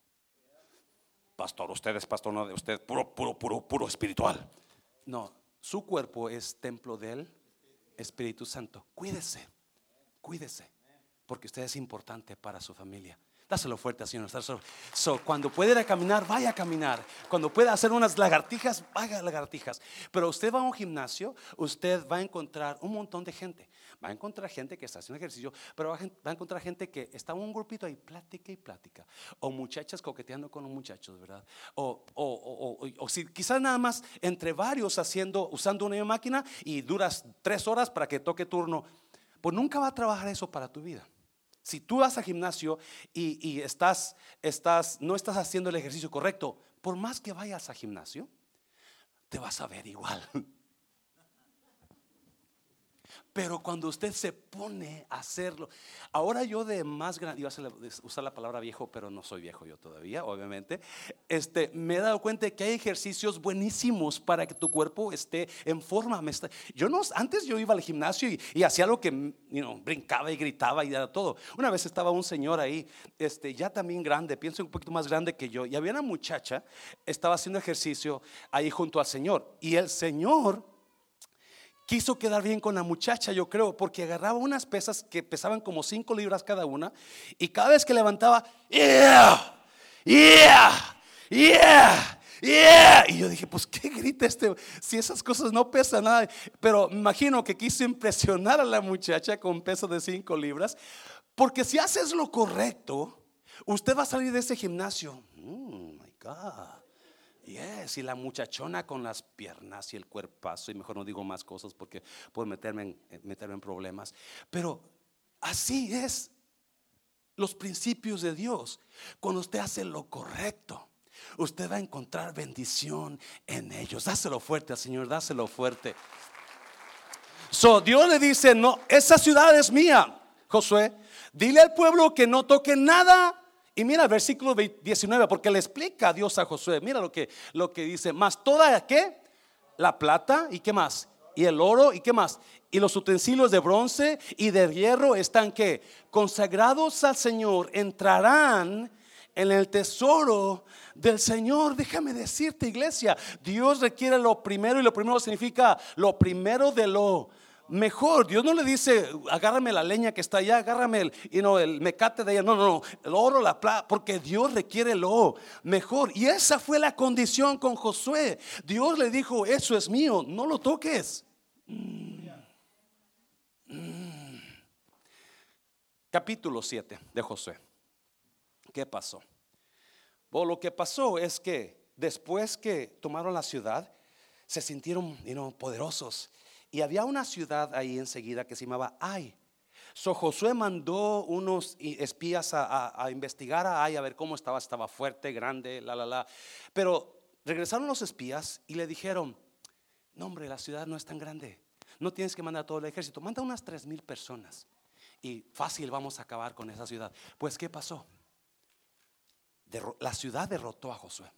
Pastor, usted es pastor, no de usted, puro, puro, puro, puro espiritual. No, su cuerpo es templo del Espíritu Santo. Cuídese, cuídese, porque usted es importante para su familia. Dáselo fuerte, Señor. So, cuando pueda caminar, vaya a caminar. Cuando pueda hacer unas lagartijas, haga lagartijas. Pero usted va a un gimnasio, usted va a encontrar un montón de gente. Va a encontrar gente que está haciendo ejercicio, pero va a, encontrar gente que está un grupito ahí, plática y plática. O muchachas coqueteando con los muchachos, ¿verdad? O, o, o, o si quizás nada más entre varios haciendo, usando una máquina y duras tres horas para que toque turno. Pues nunca va a trabajar eso para tu vida. Si tú vas al gimnasio y, estás, estás, no estás haciendo el ejercicio correcto, por más que vayas al gimnasio, te vas a ver igual. Pero cuando usted se pone a hacerlo, ahora yo de más grande, iba a usar la palabra viejo, pero no soy viejo yo todavía, obviamente. Este, me he dado cuenta de que hay ejercicios buenísimos para que tu cuerpo esté en forma. yo no, antes yo iba al gimnasio y, hacía lo que, brincaba y gritaba y era todo. Una vez estaba un señor ahí, este, ya también grande, pienso un poquito más grande que yo, y había una muchacha, estaba haciendo ejercicio ahí junto al Señor, y el Señor quiso quedar bien con la muchacha, yo creo, porque agarraba unas pesas que pesaban como 5 libras cada una y cada vez que levantaba, yeah, yeah, yeah, yeah. Y yo dije, pues qué grita este, si esas cosas no pesan nada. Pero imagino que quiso impresionar a la muchacha con peso de 5 libras, porque si haces lo correcto, usted va a salir de ese gimnasio. Oh my God. Yes, y la muchachona con las piernas y el cuerpazo, y mejor no digo más cosas porque puedo meterme en, eh, meterme en problemas. Pero así es los principios de Dios. Cuando usted hace lo correcto, usted va a encontrar bendición en ellos. Dáselo fuerte al Señor, dáselo fuerte. So, Dios le dice, no, esa ciudad es mía, Josué. Dile al pueblo que no toque nada y mira el versículo 19, porque le explica a Dios a Josué. Mira lo que, lo que dice. Más toda, ¿qué? La plata y qué más. Y el oro y qué más. Y los utensilios de bronce y de hierro están ¿qué? consagrados al Señor. Entrarán en el tesoro del Señor. Déjame decirte, iglesia, Dios requiere lo primero y lo primero significa lo primero de lo mejor. Dios no le dice, agárrame la leña que está allá, agárrame el, y no, el mecate de allá. No, no, no, el oro, la plata, porque Dios requiere lo mejor. Y esa fue la condición con Josué. Dios le dijo, eso es mío, no lo toques. Mm. Mm. Capítulo 7 de Josué. ¿Qué pasó? Bueno, lo que pasó es que después que tomaron la ciudad, se sintieron poderosos y había una ciudad ahí enseguida que se llamaba Ai. So Josué mandó unos espías a, investigar a Ai, a ver cómo estaba, estaba fuerte, grande, la, la, la. Pero regresaron los espías y le dijeron, no hombre, la ciudad no es tan grande. No tienes que mandar todo el ejército, manda unas tres mil personas. Y fácil vamos a acabar con esa ciudad. Pues, ¿qué pasó? la ciudad derrotó a Josué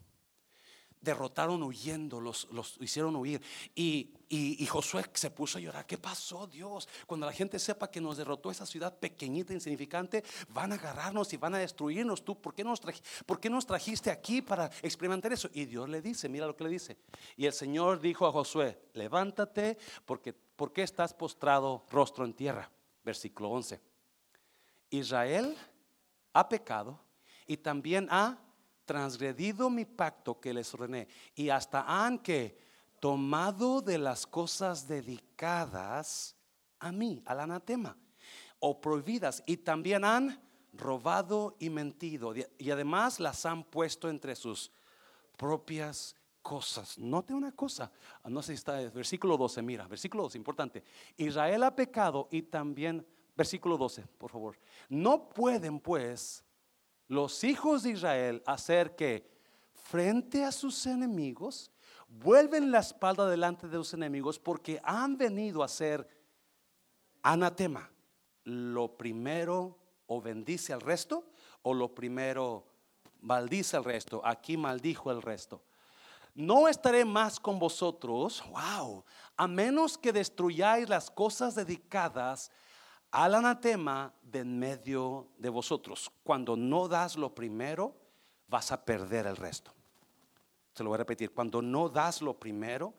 derrotaron huyendo, los, los hicieron huir. Y, y, Josué se puso a llorar. ¿Qué pasó, Dios? Cuando la gente sepa que nos derrotó esa ciudad pequeñita, insignificante, van a agarrarnos y van a destruirnos. ¿Tú por qué nos, por qué nos trajiste aquí para experimentar eso? Y Dios le dice, mira lo que le dice. Y el Señor dijo a Josué, levántate porque, porque estás postrado rostro en tierra. Versículo 11. Israel ha pecado y también ha transgredido mi pacto que les ordené y hasta han que tomado de las cosas dedicadas a mí, al anatema, o prohibidas, y también han robado y mentido, y además las han puesto entre sus propias cosas. Note una cosa, no sé si está, versículo 12, mira, versículo 12, importante. Israel ha pecado y también, versículo 12, por favor. No pueden pues los hijos de Israel hacer que frente a sus enemigos, vuelven la espalda delante de sus enemigos porque han venido a ser anatema. Lo primero o bendice al resto o lo primero maldice al resto. Aquí maldijo el resto. No estaré más con vosotros, wow, a menos que destruyáis las cosas dedicadas al anatema de en medio de vosotros. Cuando no das lo primero, vas a perder el resto. Se lo voy a repetir, cuando no das lo primero,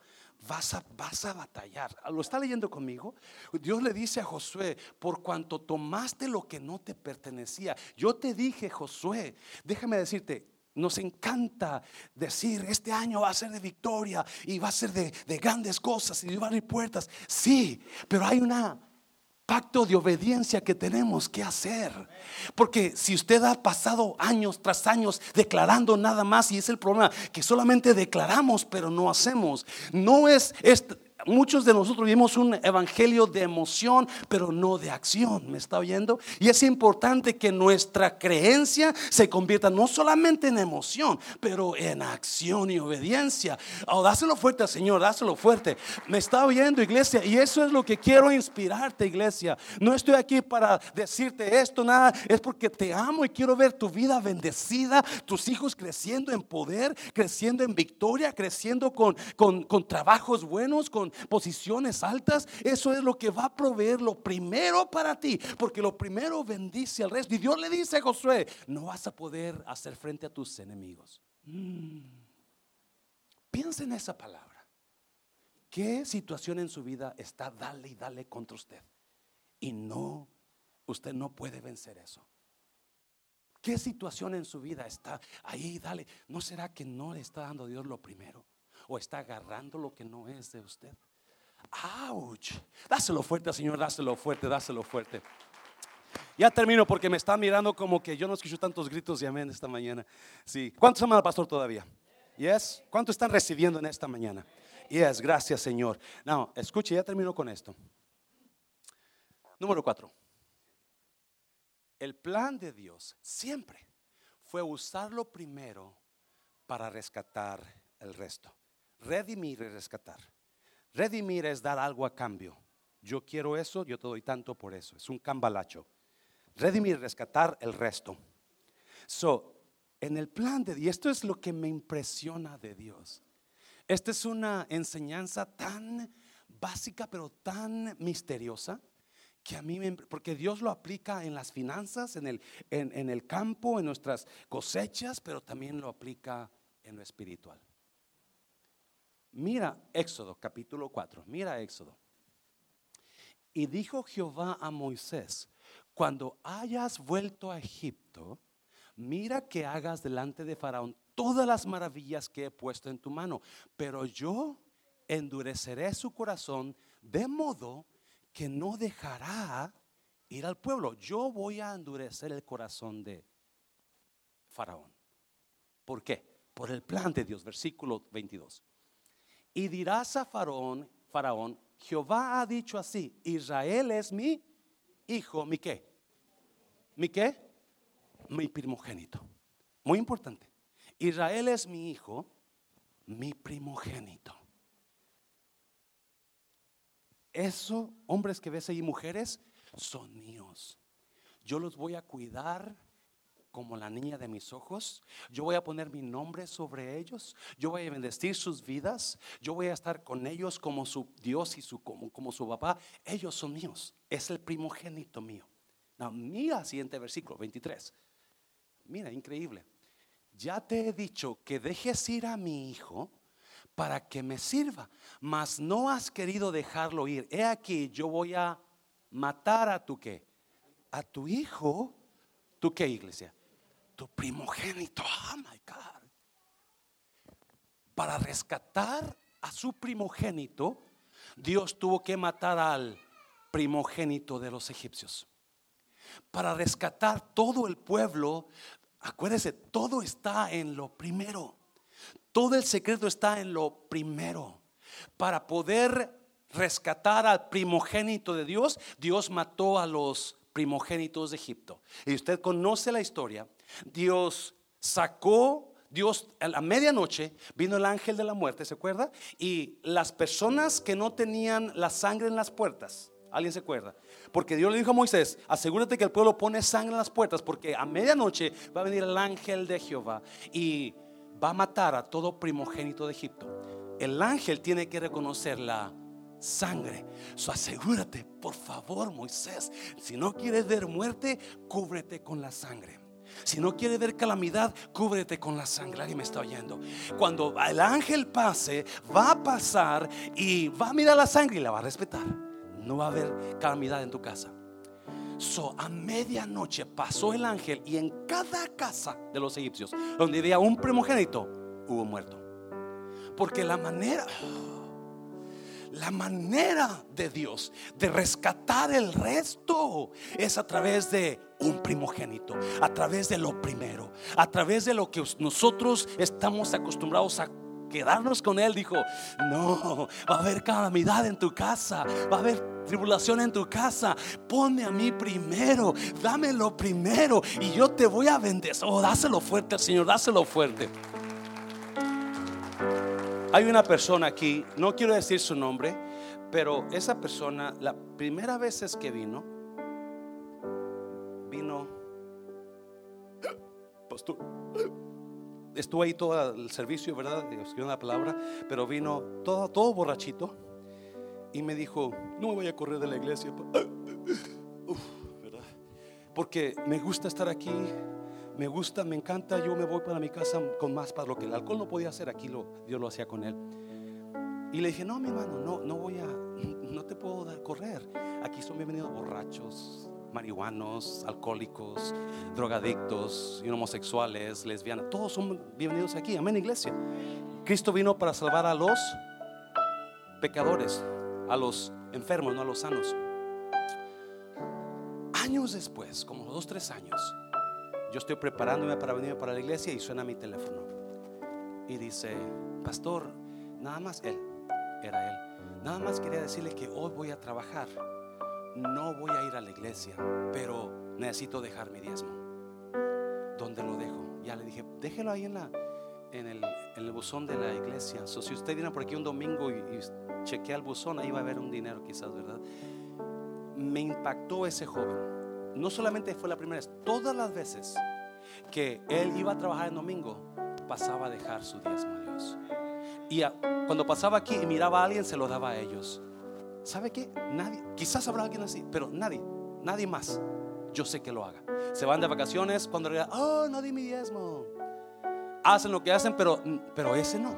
vas a, vas a batallar. ¿Lo está leyendo conmigo? Dios le dice a Josué, por cuanto tomaste lo que no te pertenecía, yo te dije, Josué, déjame decirte, nos encanta decir, este año va a ser de victoria y va a ser de, de grandes cosas y de abrir puertas. Sí, pero hay una pacto de obediencia que tenemos que hacer. Porque si usted ha pasado años tras años declarando nada más, y es el problema, que solamente declaramos pero no hacemos, no es, muchos de nosotros vivimos un evangelio de emoción, pero no de acción. ¿Me está oyendo? Y es importante que nuestra creencia se convierta no solamente en emoción, pero en acción y obediencia. Oh, dáselo fuerte al Señor, dáselo fuerte. Me está oyendo, iglesia, y eso es lo que quiero inspirarte, iglesia. No estoy aquí para decirte esto, nada, es porque te amo y quiero ver tu vida bendecida, tus hijos creciendo en poder, creciendo en victoria, creciendo con, con, con trabajos buenos, con posiciones altas, eso es lo que va a proveer lo primero para ti, porque lo primero bendice al resto. Y Dios le dice a Josué, no vas a poder hacer frente a tus enemigos. Mm. Piensa en esa palabra. ¿Qué situación en su vida está dale y dale contra usted? Y no, usted no puede vencer eso. ¿Qué situación en su vida está ahí? Dale. ¿No será que no le está dando Dios lo primero? ¿O está agarrando lo que no es de usted? ¡Auch! Dáselo fuerte, Señor, dáselo fuerte, dáselo fuerte. Ya termino porque me están mirando como que yo no escucho tantos gritos y amén esta mañana. Sí. ¿Cuántos aman al pastor todavía? Yes. ¿Cuántos están recibiendo en esta mañana? Yes, gracias, Señor. No, escuche, ya termino con esto. Número cuatro. El plan de Dios siempre fue usarlo primero para rescatar el resto. Redimir y rescatar. Redimir es dar algo a cambio. Yo quiero eso, yo te doy tanto por eso. Es un cambalacho. Redimir, rescatar el resto. So, en el plan de Dios, esto es lo que me impresiona de Dios. Esta es una enseñanza tan básica, pero tan misteriosa, que a mí me, porque Dios lo aplica en las finanzas, en el, en el campo, en nuestras cosechas, pero también lo aplica en lo espiritual. Mira Éxodo capítulo 4, mira Éxodo. Y dijo Jehová a Moisés, cuando hayas vuelto a Egipto, mira que hagas delante de Faraón todas las maravillas que he puesto en tu mano, pero yo endureceré su corazón de modo que no dejará ir al pueblo. Yo voy a endurecer el corazón de Faraón. ¿Por qué? Por el plan de Dios, versículo 22. Y dirás a Faraón, Faraón, Jehová ha dicho así, Israel es mi hijo, mi qué? ¿Mi qué? Mi primogénito. Muy importante. Israel es mi hijo, mi primogénito. Eso, hombres que ves ahí, mujeres, son míos. Yo los voy a cuidar como la niña de mis ojos. Yo voy a poner mi nombre sobre ellos. Yo voy a bendecir sus vidas. Yo voy a estar con ellos como su Dios y su, como, como su papá. Ellos son míos. Es el primogénito mío. mira siguiente versículo, 23. Mira, increíble. Ya te he dicho que dejes ir a mi hijo para que me sirva, mas no has querido dejarlo ir. He aquí, yo voy a matar a tu qué? A tu hijo. ¿Tu qué, iglesia? Tu primogénito. Oh my God. Para rescatar a su primogénito, Dios tuvo que matar al primogénito de los egipcios. Para rescatar todo el pueblo, acuérdese, todo está en lo primero. Todo el secreto está en lo primero. Para poder rescatar al primogénito de Dios, Dios mató a los primogénitos de Egipto. Y usted conoce la historia. Dios sacó Dios a la medianoche vino el ángel de la muerte, ¿se acuerda? Y las personas que no tenían la sangre en las puertas, ¿alguien se acuerda? Porque Dios le dijo a Moisés, asegúrate que el pueblo pone sangre en las puertas, porque a medianoche va a venir el ángel de Jehová y va a matar a todo primogénito de Egipto. El ángel tiene que reconocer la sangre. So, asegúrate, por favor, Moisés, si no quieres ver muerte, cúbrete con la sangre. Si no quieres ver calamidad, cúbrete con la sangre. Alguien me está oyendo. Cuando el ángel pase, va a pasar y va a mirar la sangre y la va a respetar. No va a haber calamidad en tu casa. So, a medianoche pasó el ángel y en cada casa de los egipcios, donde había un primogénito, hubo muerto. Porque la manera, la manera de Dios de rescatar el resto es a través de un primogénito, a través de lo primero, a través de lo que nosotros estamos acostumbrados a quedarnos con Él. Dijo, no, va a haber calamidad en tu casa, va a haber tribulación en tu casa. Ponme a mí primero, dame lo primero y yo te voy a bendecir. Oh, dáselo fuerte al Señor, dáselo fuerte. Hay una persona aquí, no quiero decir su nombre, pero esa persona, la primera vez que vino, vino, pastor, estuvo ahí todo el servicio, ¿verdad? Escribió una palabra, pero vino todo, todo borrachito y me dijo, no me voy a correr de la iglesia, ¿verdad? Porque me gusta estar aquí, me gusta, me encanta, yo me voy para mi casa con más para lo que el alcohol no podía hacer, aquí lo, Dios lo hacía con él. Y le dije, no, mi hermano, no, no voy a, no te puedo dar correr. Aquí son bienvenidos borrachos, marihuanos, alcohólicos, drogadictos, homosexuales, lesbianas, todos son bienvenidos aquí, amén, iglesia. Cristo vino para salvar a los pecadores, a los enfermos, no a los sanos. Años después, como dos, tres años, yo estoy preparándome para venir para la iglesia y suena mi teléfono. Y dice, pastor, nada más él, era él. Nada más quería decirle que hoy voy a trabajar. No voy a ir a la iglesia, pero necesito dejar mi diezmo. ¿Dónde lo dejo? Ya le dije, déjelo ahí en, la, en, el, en el buzón de la iglesia. So, si usted viene por aquí un domingo y, y chequea el buzón, ahí va a haber un dinero quizás, ¿verdad? Me impactó ese joven no solamente fue la primera vez, todas las veces que él iba a trabajar el domingo, pasaba a dejar su diezmo a Dios. Y cuando pasaba aquí y miraba a alguien, se lo daba a ellos. ¿Sabe qué? Nadie, quizás habrá alguien así, pero nadie, nadie más. Yo sé que lo haga. Se van de vacaciones cuando oh, no di mi diezmo. Hacen lo que hacen, pero, pero ese no,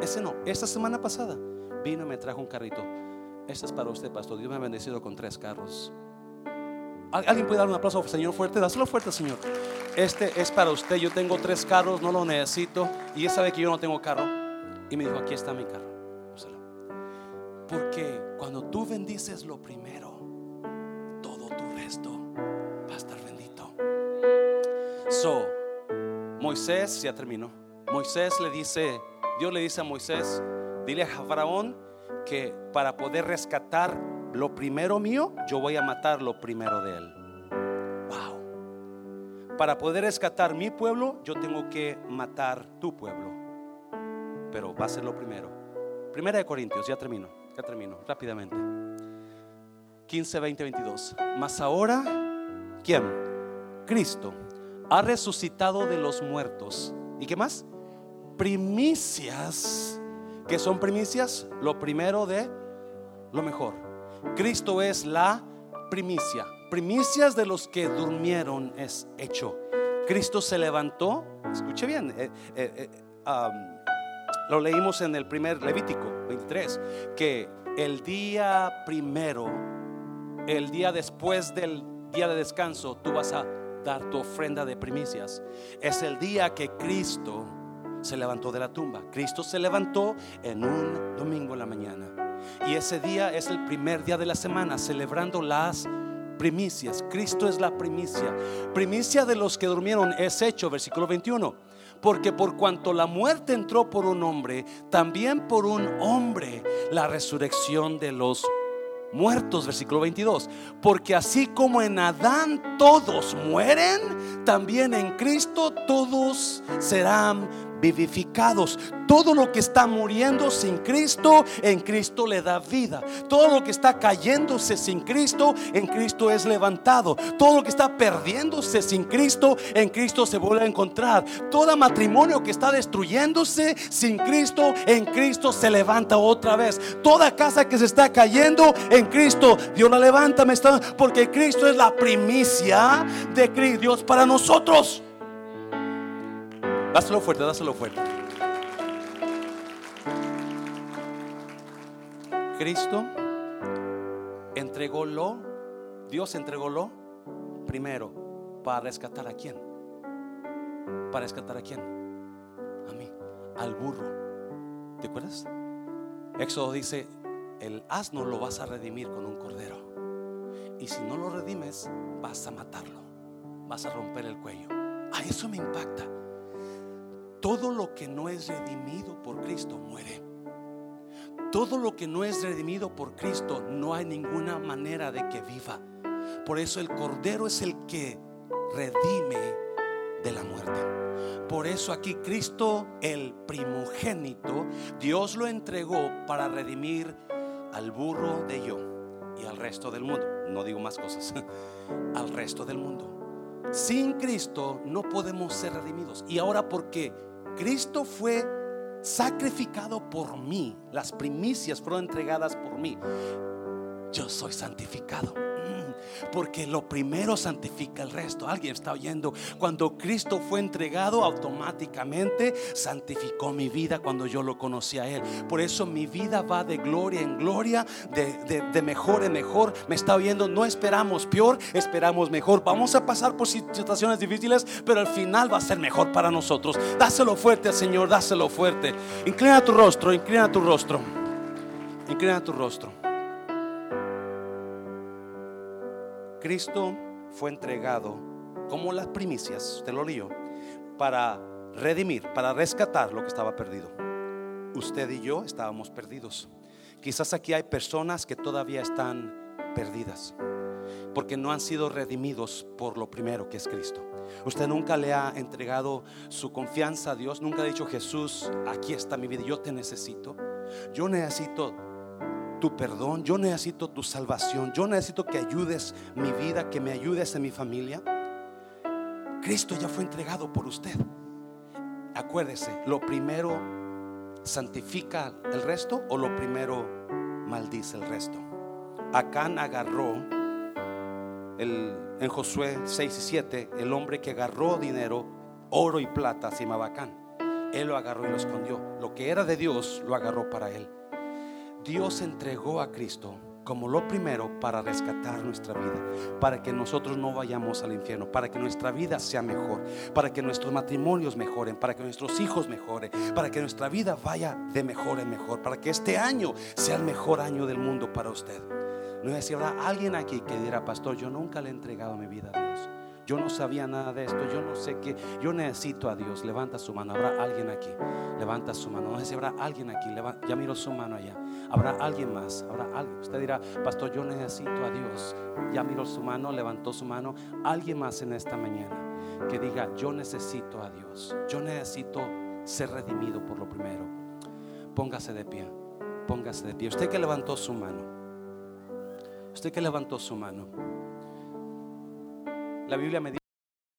ese no. Esta semana pasada vino y me trajo un carrito. Este es para usted, pastor. Dios me ha bendecido con tres carros. ¿Alguien puede dar un aplauso al Señor fuerte? Dáselo fuerte, Señor. Este es para usted. Yo tengo tres carros, no lo necesito. Y él sabe que yo no tengo carro. Y me dijo, aquí está mi carro. Porque cuando tú bendices lo primero, todo tu resto va a estar bendito. So, Moisés, ya terminó. Moisés le dice, Dios le dice a Moisés, dile a Faraón que para poder rescatar lo primero mío, yo voy a matar lo primero de él. Wow. Para poder rescatar mi pueblo, yo tengo que matar tu pueblo. Pero va a ser lo primero. Primera de Corintios, ya termino, ya termino, rápidamente. 15, 20, 22. Mas ahora, ¿quién? Cristo ha resucitado de los muertos. ¿Y qué más? Primicias. ¿Qué son primicias? Lo primero de lo mejor. Cristo es la primicia. Primicias de los que durmieron es hecho. Cristo se levantó. Escuche bien. Eh, eh, eh, lo leímos en el primer Levítico 23. Que el día primero, el día después del día de descanso, tú vas a dar tu ofrenda de primicias. Es el día que Cristo se levantó de la tumba. Cristo se levantó en un domingo en la mañana. Y ese día es el primer día de la semana, celebrando las primicias. Cristo es la primicia. Primicia de los que durmieron es hecho, versículo 21. Porque por cuanto la muerte entró por un hombre, también por un hombre la resurrección de los muertos, versículo 22. Porque así como en Adán todos mueren, también en Cristo todos serán vivificados. Todo lo que está muriendo sin Cristo, en Cristo le da vida. Todo lo que está cayéndose sin Cristo, en Cristo es levantado. Todo lo que está perdiéndose sin Cristo, en Cristo se vuelve a encontrar. Todo matrimonio que está destruyéndose sin Cristo, en Cristo se levanta otra vez. Toda casa que se está cayendo, en Cristo Dios la levanta, porque Cristo es la primicia de Dios para nosotros. Dáselo fuerte, dáselo fuerte. Cristo entregó lo, Dios entregó lo primero para rescatar a quién. Para rescatar a quién. A mí, al burro. ¿Te acuerdas? Éxodo dice, el asno lo vas a redimir con un cordero. Y si no lo redimes, vas a matarlo. Vas a romper el cuello. A eso me impacta. Todo lo que no es redimido por Cristo muere. Todo lo que no es redimido por Cristo no hay ninguna manera de que viva. Por eso el Cordero es el que redime de la muerte. Por eso aquí Cristo, el primogénito, Dios lo entregó para redimir al burro de yo y al resto del mundo. No digo más cosas. al resto del mundo. Sin Cristo no podemos ser redimidos. Y ahora, ¿por qué? Cristo fue sacrificado por mí. Las primicias fueron entregadas por mí. Yo soy santificado. Porque lo primero santifica el resto. Alguien está oyendo. Cuando Cristo fue entregado, automáticamente santificó mi vida cuando yo lo conocí a Él. Por eso mi vida va de gloria en gloria, de, mejor en mejor. Me está oyendo. No esperamos peor, esperamos mejor. Vamos a pasar por situaciones difíciles, pero al final va a ser mejor para nosotros. Dáselo fuerte al Señor, dáselo fuerte. Inclina tu rostro, inclina tu rostro. Inclina tu rostro. Cristo fue entregado como las primicias, usted lo leyó, para redimir, para rescatar lo que estaba perdido. Usted y yo estábamos perdidos. Quizás aquí hay personas que todavía están perdidas porque no han sido redimidos por lo primero que es Cristo. Usted nunca le ha entregado su confianza a Dios, nunca ha dicho Jesús, aquí está mi vida, yo te necesito. Yo necesito tu perdón, yo necesito tu salvación, yo necesito que ayudes mi vida, que me ayudes en mi familia. Cristo ya fue entregado por usted. Acuérdese, lo primero santifica el resto o lo primero maldice el resto. Acán agarró el, en Josué 6 y 7, el hombre que agarró dinero, oro y plata, se llamaba Acán. Él lo agarró y lo escondió. Lo que era de Dios lo agarró para él. Dios entregó a Cristo como lo primero para rescatar nuestra vida, para que nosotros no vayamos al infierno, para que nuestra vida sea mejor, para que nuestros matrimonios mejoren, para que nuestros hijos mejoren, para que nuestra vida vaya de mejor en mejor, para que este año sea el mejor año del mundo para usted. No es si habrá alguien aquí que dirá, pastor, yo nunca le he entregado mi vida a Dios. Yo no sabía nada de esto, yo no sé qué, yo necesito a Dios. Levanta su mano, habrá alguien aquí. Levanta su mano. No sé si habrá alguien aquí. ya miro su mano allá. Habrá alguien más. Habrá alguien. Usted dirá, pastor, yo necesito a Dios. Ya miró su mano, levantó su mano. Alguien más en esta mañana que diga, yo necesito a Dios. Yo necesito ser redimido por lo primero. Póngase de pie. Póngase de pie. Usted que levantó su mano. Usted que levantó su mano. La Biblia me